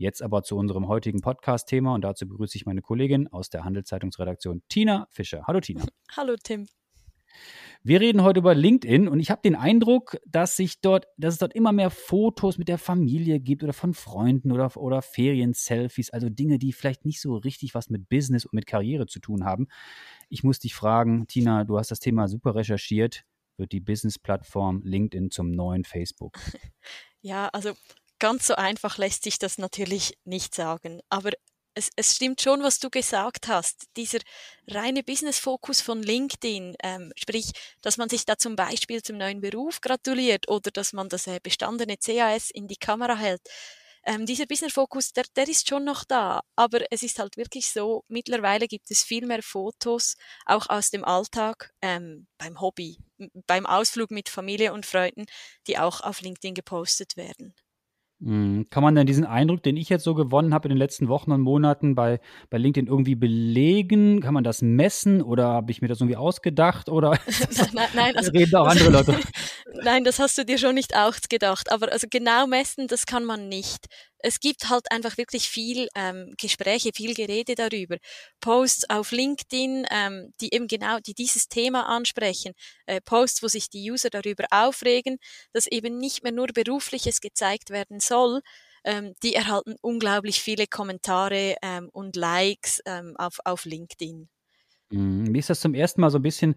Jetzt aber zu unserem heutigen Podcast-Thema und dazu begrüße ich meine Kollegin aus der Handelszeitungsredaktion Tina Fischer. Hallo Tina. Hallo Tim. Wir reden heute über LinkedIn und ich habe den Eindruck, dass sich dort, dass es dort immer mehr Fotos mit der Familie gibt oder von Freunden oder, oder Ferien-Selfies, also Dinge, die vielleicht nicht so richtig was mit Business und mit Karriere zu tun haben. Ich muss dich fragen, Tina, du hast das Thema super recherchiert. Wird die Business-Plattform LinkedIn zum neuen Facebook? Ja, also ganz so einfach lässt sich das natürlich nicht sagen. Aber es, es stimmt schon, was du gesagt hast. Dieser reine Business-Fokus von LinkedIn, ähm, sprich, dass man sich da zum Beispiel zum neuen Beruf gratuliert oder dass man das äh, bestandene CAS in die Kamera hält. Ähm, dieser Business-Fokus, der, der ist schon noch da, aber es ist halt wirklich so, mittlerweile gibt es viel mehr Fotos, auch aus dem Alltag, ähm, beim Hobby, beim Ausflug mit Familie und Freunden, die auch auf LinkedIn gepostet werden. Mhm. Kann man denn diesen Eindruck, den ich jetzt so gewonnen habe in den letzten Wochen und Monaten bei, bei LinkedIn irgendwie belegen? Kann man das messen oder habe ich mir das irgendwie ausgedacht oder nein, nein, also, reden auch andere Leute? nein, das hast du dir schon nicht ausgedacht. Aber also genau messen, das kann man nicht es gibt halt einfach wirklich viel ähm, Gespräche, viel Gerede darüber. Posts auf LinkedIn, ähm, die eben genau, die dieses Thema ansprechen. Äh, Posts, wo sich die User darüber aufregen, dass eben nicht mehr nur Berufliches gezeigt werden soll. Ähm, die erhalten unglaublich viele Kommentare ähm, und Likes ähm, auf, auf LinkedIn. Mhm. Mir ist das zum ersten Mal so ein bisschen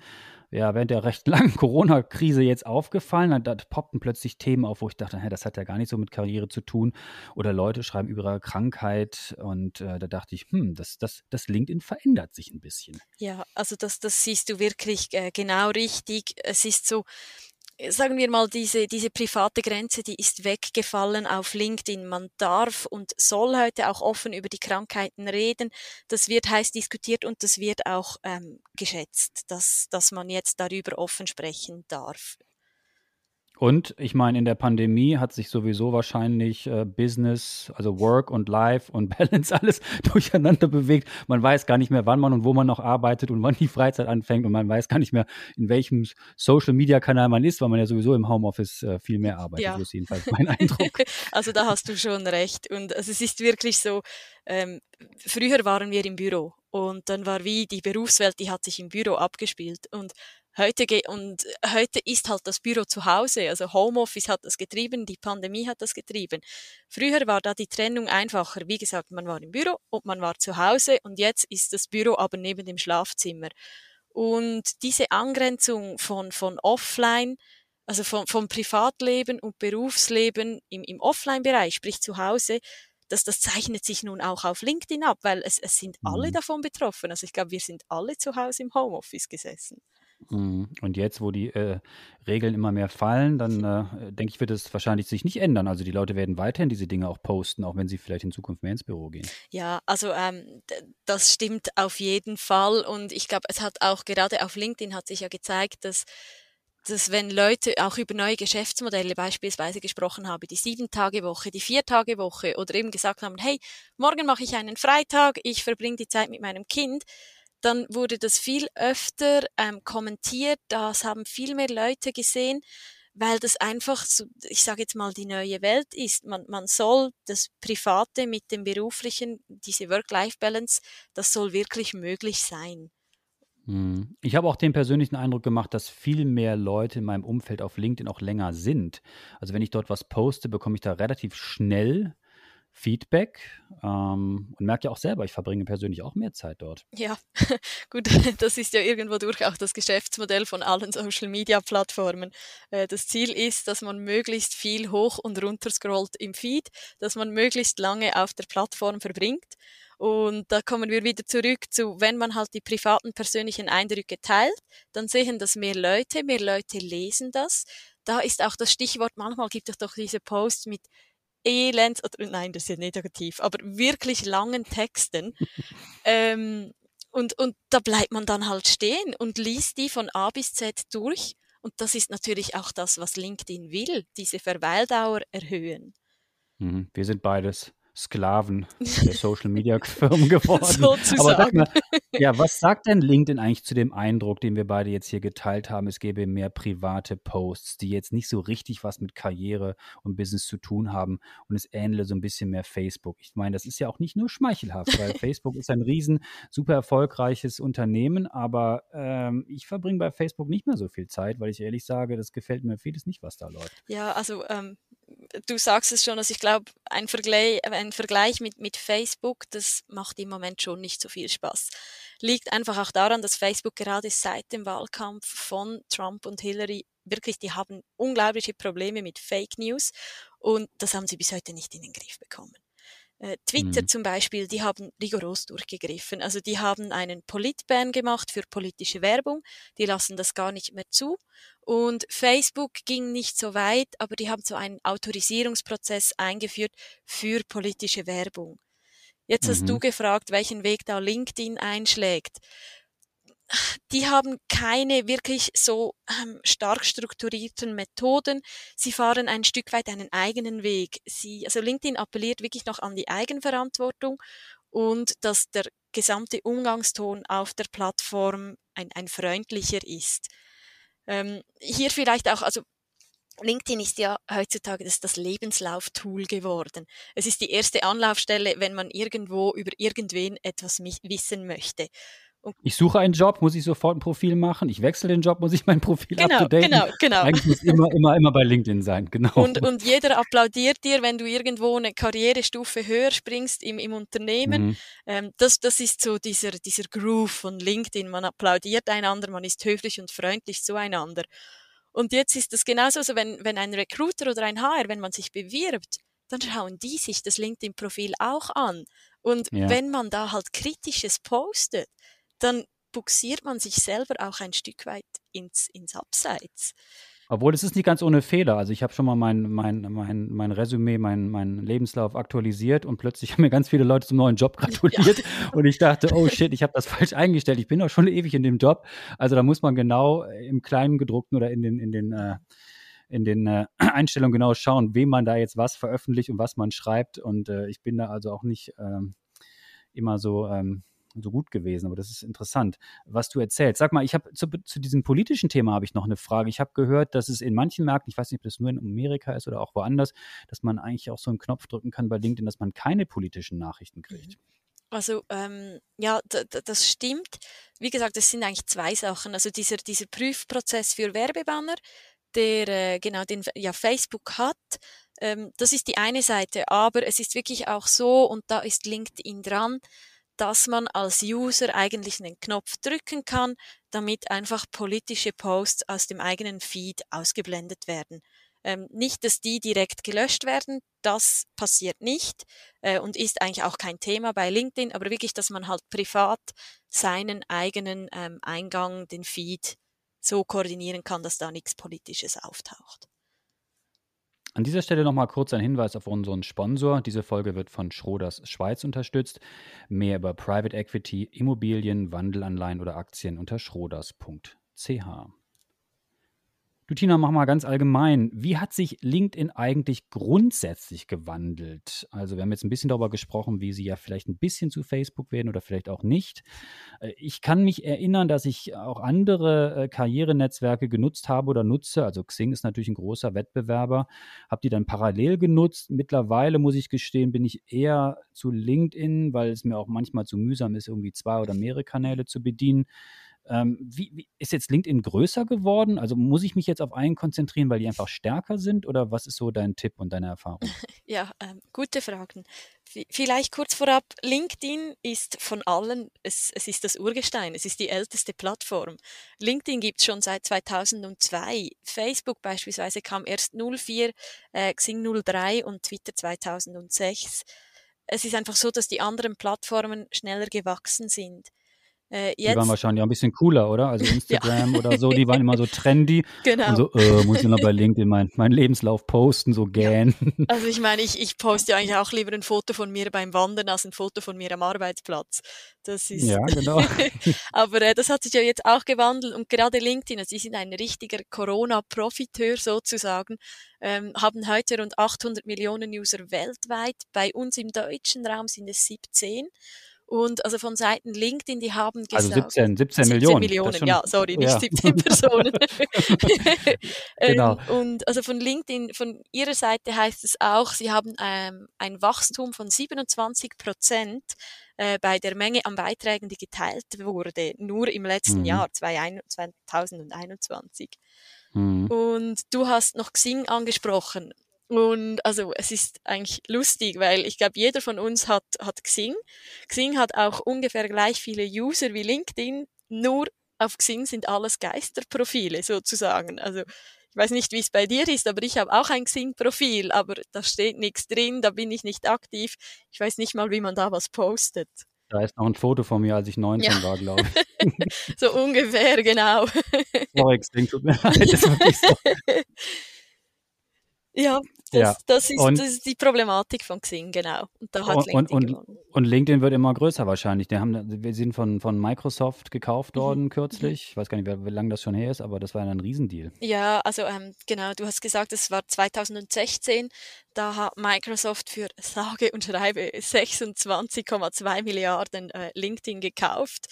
ja, während der recht langen Corona-Krise jetzt aufgefallen. Da, poppten plötzlich Themen auf, wo ich dachte, hä, das hat ja gar nicht so mit Karriere zu tun. Oder Leute schreiben über ihre Krankheit und äh, da dachte ich, hm, das, das, das LinkedIn verändert sich ein bisschen. Ja, also das, das siehst du wirklich äh, genau richtig. Es ist so, sagen wir mal, diese, diese private Grenze, die ist weggefallen auf LinkedIn. Man darf und soll heute auch offen über die Krankheiten reden. Das wird heiß diskutiert und das wird auch ähm, geschätzt, dass, dass man jetzt darüber offen sprechen darf. Und ich meine, in der Pandemie hat sich sowieso wahrscheinlich äh, Business, also Work und Life und Balance alles durcheinander bewegt. Man weiß gar nicht mehr, wann man und wo man noch arbeitet und wann die Freizeit anfängt und man weiß gar nicht mehr, in welchem Social Media Kanal man ist, weil man ja sowieso im Homeoffice äh, viel mehr arbeitet. Ja. Das ist jedenfalls mein Eindruck. also da hast du schon recht. Und also es ist wirklich so, ähm, früher waren wir im Büro und dann war wie die Berufswelt, die hat sich im Büro abgespielt und heute geht und heute ist halt das Büro zu Hause, also Homeoffice hat das getrieben, die Pandemie hat das getrieben. Früher war da die Trennung einfacher. Wie gesagt, man war im Büro und man war zu Hause und jetzt ist das Büro aber neben dem Schlafzimmer. Und diese Angrenzung von, von offline, also von, vom Privatleben und Berufsleben im, im Offline-Bereich, sprich zu Hause, das, das zeichnet sich nun auch auf LinkedIn ab, weil es, es sind alle mhm. davon betroffen. Also ich glaube, wir sind alle zu Hause im Homeoffice gesessen. Mhm. Und jetzt, wo die äh, Regeln immer mehr fallen, dann äh, denke ich, wird es wahrscheinlich sich nicht ändern. Also die Leute werden weiterhin diese Dinge auch posten, auch wenn sie vielleicht in Zukunft mehr ins Büro gehen. Ja, also ähm, das stimmt auf jeden Fall. Und ich glaube, es hat auch gerade auf LinkedIn hat sich ja gezeigt, dass dass wenn Leute auch über neue Geschäftsmodelle beispielsweise gesprochen haben, die Sieben-Tage-Woche, die Vier-Tage-Woche oder eben gesagt haben, hey, morgen mache ich einen Freitag, ich verbringe die Zeit mit meinem Kind, dann wurde das viel öfter ähm, kommentiert, das haben viel mehr Leute gesehen, weil das einfach, so, ich sage jetzt mal, die neue Welt ist. Man, man soll das Private mit dem Beruflichen, diese Work-Life-Balance, das soll wirklich möglich sein. Hm. Ich habe auch den persönlichen Eindruck gemacht, dass viel mehr Leute in meinem Umfeld auf LinkedIn auch länger sind. Also wenn ich dort was poste, bekomme ich da relativ schnell Feedback ähm, und merke ja auch selber, ich verbringe persönlich auch mehr Zeit dort. Ja, gut, das ist ja irgendwo durch auch das Geschäftsmodell von allen Social-Media-Plattformen. Äh, das Ziel ist, dass man möglichst viel hoch und runter scrollt im Feed, dass man möglichst lange auf der Plattform verbringt. Und da kommen wir wieder zurück zu, wenn man halt die privaten persönlichen Eindrücke teilt, dann sehen das mehr Leute, mehr Leute lesen das. Da ist auch das Stichwort, manchmal gibt es doch diese Posts mit elend, oder nein, das ist ja negativ, aber wirklich langen Texten. ähm, Und, und da bleibt man dann halt stehen und liest die von A bis Z durch. Und das ist natürlich auch das, was LinkedIn will, diese Verweildauer erhöhen. Mhm. Wir sind beides Sklaven der Social Media Firmen geworden. Sozusagen. Aber sag mal, ja, was sagt denn LinkedIn eigentlich zu dem Eindruck, den wir beide jetzt hier geteilt haben, es gäbe mehr private Posts, die jetzt nicht so richtig was mit Karriere und Business zu tun haben und es ähnele so ein bisschen mehr Facebook. Ich meine, das ist ja auch nicht nur schmeichelhaft, weil Facebook ist ein riesen, super erfolgreiches Unternehmen, aber ähm, ich verbringe bei Facebook nicht mehr so viel Zeit, weil ich ehrlich sage, das gefällt mir vieles nicht, was da läuft. Ja, also ähm, du sagst es schon, also ich glaube, ein Vergleich, ein Vergleich mit, mit Facebook, das macht im Moment schon nicht so viel Spaß. Liegt einfach auch daran, dass Facebook gerade seit dem Wahlkampf von Trump und Hillary wirklich, die haben unglaubliche Probleme mit Fake News und das haben sie bis heute nicht in den Griff bekommen. Äh, Twitter mhm. zum Beispiel, die haben rigoros durchgegriffen. Also die haben einen Politban gemacht für politische Werbung. Die lassen das gar nicht mehr zu. Und Facebook ging nicht so weit, aber die haben so einen Autorisierungsprozess eingeführt für politische Werbung. Jetzt mhm. hast du mhm. gefragt, welchen Weg da LinkedIn einschlägt die haben keine wirklich so ähm, stark strukturierten Methoden. Sie fahren ein Stück weit einen eigenen Weg. Sie, also LinkedIn appelliert wirklich noch an die Eigenverantwortung und dass der gesamte Umgangston auf der Plattform ein, ein freundlicher ist. Ähm, hier vielleicht auch, also LinkedIn ist ja heutzutage das, das Lebenslauftool geworden. Es ist die erste Anlaufstelle, wenn man irgendwo über irgendwen etwas wissen möchte. Ich suche einen Job, muss ich sofort ein Profil machen. Ich wechsle den Job, muss ich mein Profil genau, up-to-date Genau, genau. Eigentlich muss immer, immer, immer bei LinkedIn sein, genau. Und, und jeder applaudiert dir, wenn du irgendwo eine Karrierestufe höher springst im, im Unternehmen. Mhm. Ähm, das, das ist so dieser, dieser Groove von LinkedIn. Man applaudiert einander, man ist höflich und freundlich zueinander. Und jetzt ist das genauso, also wenn, wenn ein Recruiter oder ein HR, wenn man sich bewirbt, dann schauen die sich das LinkedIn-Profil auch an. Und ja. wenn man da halt Kritisches postet, dann buxiert man sich selber auch ein Stück weit ins, ins Abseits. Obwohl es ist nicht ganz ohne Fehler. Also ich habe schon mal mein, mein, mein, mein Resümee, mein, mein Lebenslauf aktualisiert und plötzlich haben mir ganz viele Leute zum neuen Job gratuliert. Ja. Und ich dachte, oh shit, ich habe das falsch eingestellt. Ich bin doch schon ewig in dem Job. Also da muss man genau im kleinen gedruckten oder in den, in den äh, in den äh, Einstellungen genau schauen, wem man da jetzt was veröffentlicht und was man schreibt. Und äh, ich bin da also auch nicht ähm, immer so ähm, so gut gewesen. Aber das ist interessant, was du erzählst. Sag mal, ich habe zu, zu, diesem politischen Thema habe ich noch eine Frage. Ich habe gehört, dass es in manchen Märkten, ich weiß nicht, ob das nur in Amerika ist oder auch woanders, dass man eigentlich auch so einen Knopf drücken kann bei LinkedIn, dass man keine politischen Nachrichten kriegt. Mhm. Also ähm, ja, das stimmt. Wie gesagt, es sind eigentlich zwei Sachen. Also dieser, dieser Prüfprozess für Werbebanner, der äh, genau den ja Facebook hat, ähm, das ist die eine Seite. Aber es ist wirklich auch so, und da ist LinkedIn dran, dass man als User eigentlich einen Knopf drücken kann, damit einfach politische Posts aus dem eigenen Feed ausgeblendet werden. Ähm, nicht, dass die direkt gelöscht werden, das passiert nicht äh, und ist eigentlich auch kein Thema bei LinkedIn, aber wirklich, dass man halt privat seinen eigenen ähm, Eingang, den Feed so koordinieren kann, dass da nichts Politisches auftaucht. An dieser Stelle nochmal kurz ein Hinweis auf unseren Sponsor. Diese Folge wird von Schroders Schweiz unterstützt. Mehr über Private Equity, Immobilien, Wandelanleihen oder Aktien unter schroders.ch. Du Tina, mach mal ganz allgemein. Wie hat sich LinkedIn eigentlich grundsätzlich gewandelt? Also wir haben jetzt ein bisschen darüber gesprochen, wie sie ja vielleicht ein bisschen zu Facebook werden oder vielleicht auch nicht. Äh, ich kann mich erinnern, dass ich auch andere äh, Karrierenetzwerke genutzt habe oder nutze. Also Xing ist natürlich ein großer Wettbewerber. Habe die dann parallel genutzt. Mittlerweile muss ich gestehen, bin ich eher zu LinkedIn, weil es mir auch manchmal zu mühsam ist, irgendwie zwei oder mehrere Kanäle zu bedienen. Ähm, wie, wie, ist jetzt LinkedIn größer geworden? Also muss ich mich jetzt auf einen konzentrieren, weil die einfach stärker sind? Oder was ist so dein Tipp und deine Erfahrung? Ja, ähm, gute Fragen. Vielleicht kurz vorab, LinkedIn ist von allen, es, es ist das Urgestein, es ist die älteste Plattform. LinkedIn gibt es schon seit 2002. Facebook beispielsweise kam erst 04, äh, Xing 03 und Twitter 2006. Es ist einfach so, dass die anderen Plattformen schneller gewachsen sind. Äh, die waren wahrscheinlich auch ein bisschen cooler, oder? Also Instagram ja. oder so, die waren immer so trendy. Genau. Und so, äh, muss ich noch bei LinkedIn meinen mein Lebenslauf posten, so. Ja. Also ich meine, ich, ich poste eigentlich auch lieber ein Foto von mir beim Wandern als ein Foto von mir am Arbeitsplatz. Das ist ja, genau. Aber äh, das hat sich ja jetzt auch gewandelt und gerade LinkedIn, also sie sind ein richtiger Corona-Profiteur sozusagen, ähm, haben heute rund 800 Millionen User weltweit. Bei uns im deutschen Raum sind es 17. Und also von Seiten LinkedIn, die haben gesagt. Also 17, 17, 17 Millionen. Millionen, schon, ja, sorry, nicht ja. 17 Personen. genau. Ähm, und also von LinkedIn, von ihrer Seite heißt es auch, sie haben ähm, ein Wachstum von 27 Prozent äh, bei der Menge an Beiträgen, die geteilt wurde, nur im letzten mhm. Jahr, 2021. Mhm. Und du hast noch Xing angesprochen. Und also es ist eigentlich lustig, weil ich glaube, jeder von uns hat, hat Xing. Xing hat auch ungefähr gleich viele User wie LinkedIn, nur auf Xing sind alles Geisterprofile sozusagen. Also ich weiß nicht, wie es bei dir ist, aber ich habe auch ein Xing-Profil, aber da steht nichts drin, da bin ich nicht aktiv. Ich weiß nicht mal, wie man da was postet. Da ist noch ein Foto von mir, als ich 19 ja. war, glaube ich. so ungefähr, genau. Sorry, Xing, tut mir leid, das ist wirklich so. Ja, das, ja. Das, ist, und, das ist die Problematik von Xing, genau. Und, da hat und, LinkedIn und, und, LinkedIn wird immer größer wahrscheinlich. Die haben, wir sind von, von Microsoft gekauft mhm. worden mhm. kürzlich. Ich weiß gar nicht, wie, wie lange das schon her ist, aber das war ein Riesendeal. Ja, also ähm, genau, du hast gesagt, es war 2016. Da hat Microsoft für sage und schreibe 26,2 Milliarden äh, LinkedIn gekauft.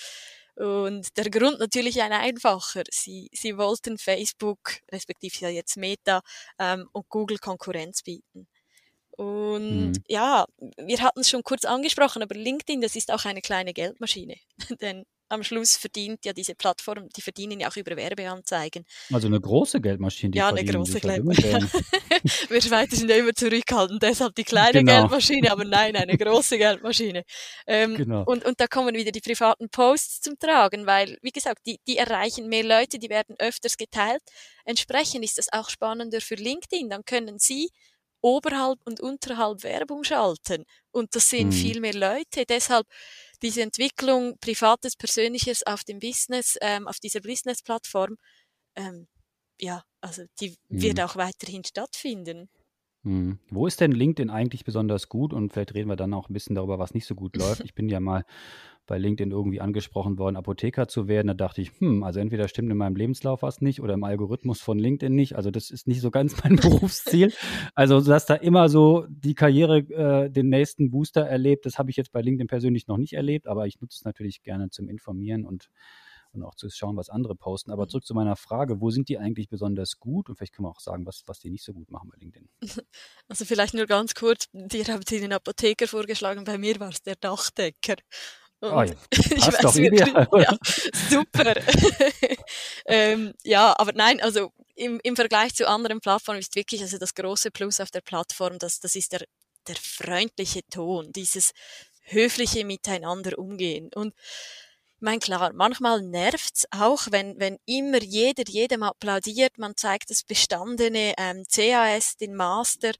Und der Grund natürlich ein einfacher. Sie, sie wollten Facebook, respektive ja jetzt Meta ähm, und Google Konkurrenz bieten. Und mhm. ja, wir hatten es schon kurz angesprochen, aber LinkedIn, das ist auch eine kleine Geldmaschine. Denn am Schluss verdient ja diese Plattform, die verdienen ja auch über Werbeanzeigen. Also eine große Geldmaschine. Die ja, eine große Geldmaschine. Wir Schweizer sind ja immer zurückhaltend, deshalb die kleine genau. Geldmaschine, aber nein, eine große Geldmaschine. Ähm, genau. und, und da kommen wieder die privaten Posts zum Tragen, weil, wie gesagt, die, die erreichen mehr Leute, die werden öfters geteilt. Entsprechend ist das auch spannender für LinkedIn. Dann können Sie oberhalb und unterhalb Werbung schalten. Und das sehen hm. viel mehr Leute. Deshalb diese Entwicklung Privates, Persönliches auf dem Business, ähm, auf dieser Business-Plattform, ähm, ja, also die mhm. wird auch weiterhin stattfinden. Mhm. Wo ist denn LinkedIn eigentlich besonders gut? Und vielleicht reden wir dann auch ein bisschen darüber, was nicht so gut läuft. Ich bin ja mal bei LinkedIn irgendwie angesprochen worden, Apotheker zu werden. Da dachte ich, hm, also entweder stimmt in meinem Lebenslauf was nicht oder im Algorithmus von LinkedIn nicht. Also das ist nicht so ganz mein Berufsziel. Also, dass da immer so die Karriere äh, den nächsten Booster erlebt, das habe ich jetzt bei LinkedIn persönlich noch nicht erlebt, aber ich nutze es natürlich gerne zum Informieren und und auch zu schauen, was andere posten. Aber zurück zu meiner Frage, wo sind die eigentlich besonders gut? Und vielleicht können wir auch sagen, was, was die nicht so gut machen bei LinkedIn. Also vielleicht nur ganz kurz, dir haben Sie den Apotheker vorgeschlagen, bei mir war es der Dachdecker. Oh ja, passt doch ideal. Ja, super. ähm, ja, aber nein, also im, im Vergleich zu anderen Plattformen ist wirklich also das große Plus auf der Plattform, das, das ist der, der freundliche Ton, dieses höfliche Miteinander umgehen. Und ich meine, klar, manchmal nervt's auch, wenn, wenn immer jeder jedem applaudiert, man zeigt das bestandene ähm, CAS, den Master,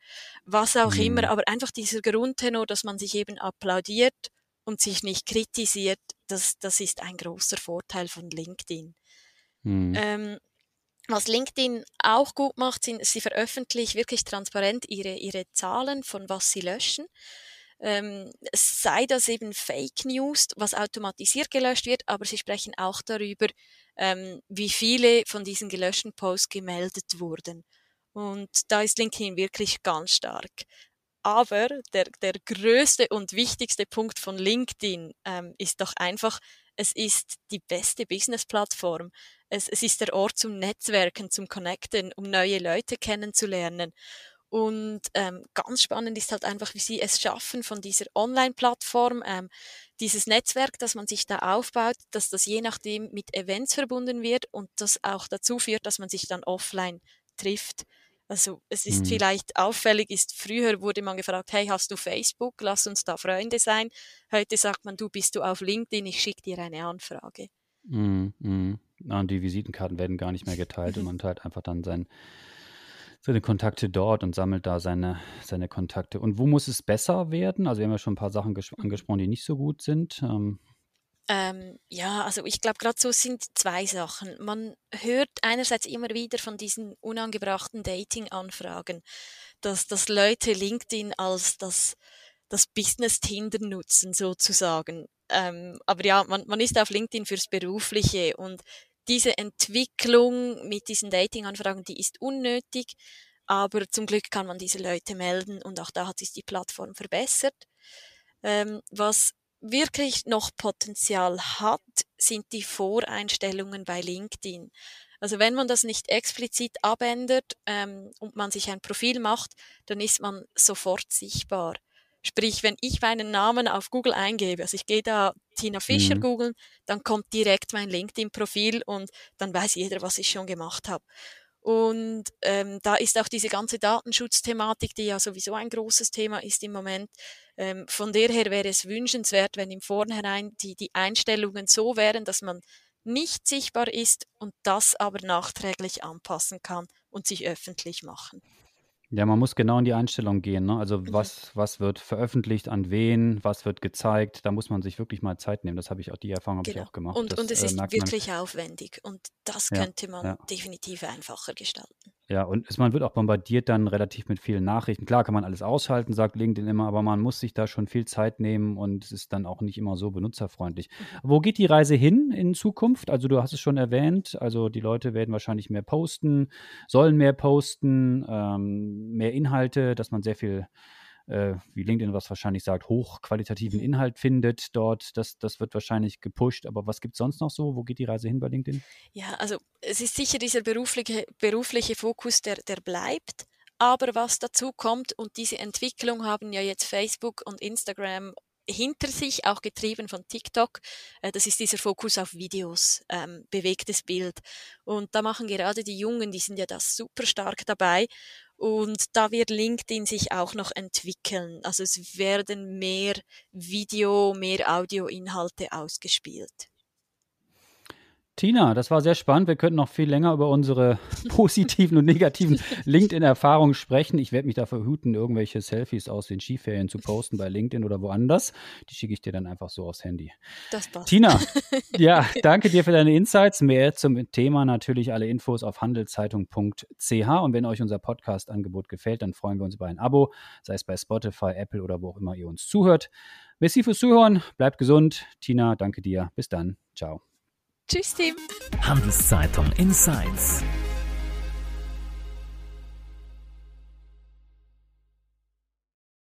was auch mhm. immer, aber einfach dieser Grundtenor, dass man sich eben applaudiert und sich nicht kritisiert, das, das ist ein großer Vorteil von LinkedIn. Mhm. Ähm, was LinkedIn auch gut macht, sind, sie veröffentlichen wirklich transparent ihre, ihre Zahlen, von was sie löschen. Ähm, sei das eben Fake News, was automatisiert gelöscht wird, aber sie sprechen auch darüber, ähm, wie viele von diesen gelöschten Posts gemeldet wurden. Und da ist LinkedIn wirklich ganz stark. Aber der, der größte und wichtigste Punkt von LinkedIn ähm, ist doch einfach, es ist die beste Business-Plattform. Es, es ist der Ort zum Netzwerken, zum Connecten, um neue Leute kennenzulernen. Und ähm, ganz spannend ist halt einfach, wie sie es schaffen von dieser Online-Plattform, ähm, dieses Netzwerk, das man sich da aufbaut, dass das je nachdem mit Events verbunden wird und das auch dazu führt, dass man sich dann offline trifft. Also es ist mhm. vielleicht auffällig, ist früher wurde man gefragt, hey, hast du Facebook? Lass uns da Freunde sein. Heute sagt man, du bist du auf LinkedIn, ich schicke dir eine Anfrage. Mhm. Mhm. Und die Visitenkarten werden gar nicht mehr geteilt und man teilt einfach dann sein, seine Kontakte dort und sammelt da seine, seine Kontakte. Und wo muss es besser werden? Also wir haben ja schon ein paar Sachen angesprochen, die nicht so gut sind. Ähm, Ähm, ja, also ich glaube, gerade so sind zwei Sachen. Man hört einerseits immer wieder von diesen unangebrachten Dating-Anfragen, dass, dass Leute LinkedIn als das, das Business-Tinder nutzen, sozusagen. Ähm, aber ja, man, man ist auf LinkedIn fürs Berufliche und diese Entwicklung mit diesen Dating-Anfragen, die ist unnötig, aber zum Glück kann man diese Leute melden und auch da hat sich die Plattform verbessert. Ähm, was wirklich noch Potenzial hat, sind die Voreinstellungen bei LinkedIn. Also wenn man das nicht explizit abändert ähm, und man sich ein Profil macht, dann ist man sofort sichtbar. Sprich, wenn ich meinen Namen auf Google eingebe, also ich gehe da Tina Fischer mhm. googeln, dann kommt direkt mein LinkedIn-Profil und dann weiß jeder, was ich schon gemacht habe. Und ähm, da ist auch diese ganze Datenschutzthematik, die ja sowieso ein großes Thema ist im Moment. Ähm, von der her wäre es wünschenswert, wenn im Vornherein die, die Einstellungen so wären, dass man nicht sichtbar ist und das aber nachträglich anpassen kann und sich öffentlich machen. Ja, man muss genau in die Einstellung gehen. Ne? Also mhm. was, was wird veröffentlicht, an wen, was wird gezeigt. Da muss man sich wirklich mal Zeit nehmen. Das habe ich auch, die Erfahrung habe genau. ich auch gemacht. Und, das, und es äh, ist wirklich man. aufwendig und das ja, könnte man ja. definitiv einfacher gestalten. Ja, und es, man wird auch bombardiert dann relativ mit vielen Nachrichten. Klar kann man alles ausschalten, sagt LinkedIn immer, aber man muss sich da schon viel Zeit nehmen und es ist dann auch nicht immer so benutzerfreundlich. Wo geht die Reise hin in Zukunft? Also du hast es schon erwähnt, also die Leute werden wahrscheinlich mehr posten, sollen mehr posten, ähm, mehr Inhalte, dass man sehr viel äh, wie LinkedIn was wahrscheinlich sagt, hochqualitativen Inhalt findet dort. Das, das wird wahrscheinlich gepusht. Aber was gibt es sonst noch so? Wo geht die Reise hin bei LinkedIn? Ja, also es ist sicher dieser berufliche, berufliche Fokus, der, der bleibt. Aber was dazu kommt, und diese Entwicklung haben ja jetzt Facebook und Instagram hinter sich, auch getrieben von TikTok. Äh, das ist dieser Fokus auf Videos, ähm, bewegtes Bild. Und da machen gerade die Jungen, die sind ja da super stark dabei. Und da wird LinkedIn sich auch noch entwickeln. Also es werden mehr Video, mehr Audioinhalte ausgespielt. Tina, das war sehr spannend. Wir könnten noch viel länger über unsere positiven und negativen LinkedIn-Erfahrungen sprechen. Ich werde mich dafür hüten, irgendwelche Selfies aus den Skiferien zu posten bei LinkedIn oder woanders. Die schicke ich dir dann einfach so aufs Handy. Das passt. Tina, ja, danke dir für deine Insights. Mehr zum Thema natürlich alle Infos auf handelszeitung.ch. Und wenn euch unser Podcast-Angebot gefällt, dann freuen wir uns über ein Abo, sei es bei Spotify, Apple oder wo auch immer ihr uns zuhört. Merci fürs Zuhören. Bleibt gesund. Tina, danke dir. Bis dann. Ciao. Tschüss, Team. Handelszeitung Insights.